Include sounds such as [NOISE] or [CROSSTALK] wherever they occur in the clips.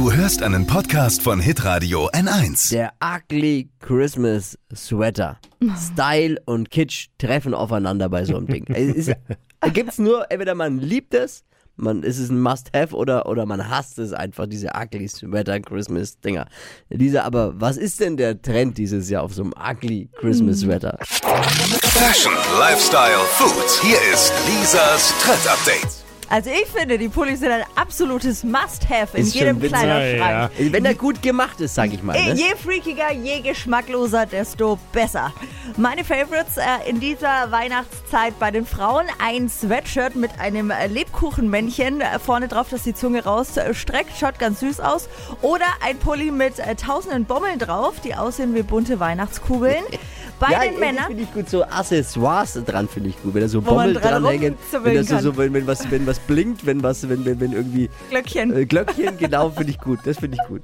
Du hörst einen Podcast von Hitradio N1. Der Ugly Christmas Sweater. Style und Kitsch treffen aufeinander bei so einem Ding. Es ist, [LAUGHS] da gibt's nur, entweder man liebt es, man, es ist ein Must-Have oder, oder man hasst es einfach, diese Ugly Sweater Christmas Dinger. Diese, aber was ist denn der Trend dieses Jahr auf so einem Ugly Christmas Sweater? Fashion, Lifestyle, Food. Hier ist Lisas Trend Update. Also ich finde, die Pullis sind ein absolutes Must-Have in Ist jedem witzig. Kleiderschrank. Wenn er gut gemacht ist, sag ich mal. Ne? Je freakiger, je geschmackloser, desto besser. Meine Favorites äh, in dieser Weihnachtszeit bei den Frauen: ein Sweatshirt mit einem äh, Lebkuchenmännchen äh, vorne drauf, das die Zunge rausstreckt, schaut ganz süß aus. Oder ein Pulli mit äh, tausenden Bommeln drauf, die aussehen wie bunte Weihnachtskugeln. [LAUGHS] Bei ja, den Männern. finde ich gut. So Accessoires dran finde ich gut. Wenn da so Wo man Bommel dran dranhängen. Wenn, das so, wenn, wenn, was, wenn was blinkt, wenn was, wenn, wenn, wenn irgendwie Glöckchen. äh, Glöckchen, genau, finde ich gut. Das finde ich gut.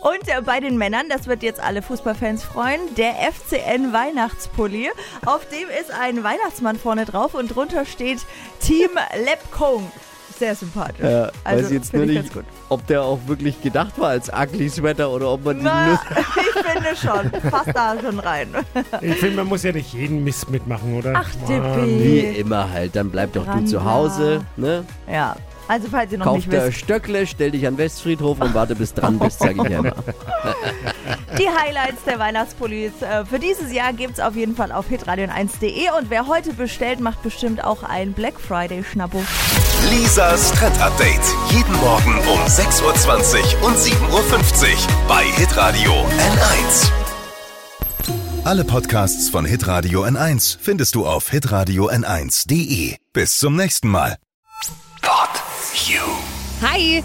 Und äh, bei den Männern, das wird jetzt alle Fußballfans freuen, der FCN Weihnachtspulli. Auf dem ist ein Weihnachtsmann vorne drauf und drunter steht Team Lepkong. Sehr sympathisch. Ja, also, weiß jetzt nur nicht, ob der auch wirklich gedacht war als Ugly Sweater oder ob man Na, nur. [LAUGHS] ich finde schon. Passt da schon rein. [LAUGHS] Ich finde, man muss ja nicht jeden Mist mitmachen, oder? Ach. Wie immer halt, dann bleib doch du Randa. zu Hause, ne? Ja, also falls ihr noch Kauf nicht wisst, Stöckle, stell dich an den Westfriedhof und warte bis dran bist, sag ich ja immer. [LAUGHS] die Highlights der Weihnachtspullis äh, für dieses Jahr gibt es auf jeden Fall auf hitradion1.de und wer heute bestellt, macht bestimmt auch ein Black Friday Schnappo. Lisas Trend Update. Jeden Morgen 6.20 Uhr und 7.50 Uhr bei Hitradio N1. Alle Podcasts von Hitradio N1 findest du auf hitradio n1.de. Bis zum nächsten Mal. Pod You. Hi,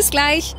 Bis gleich.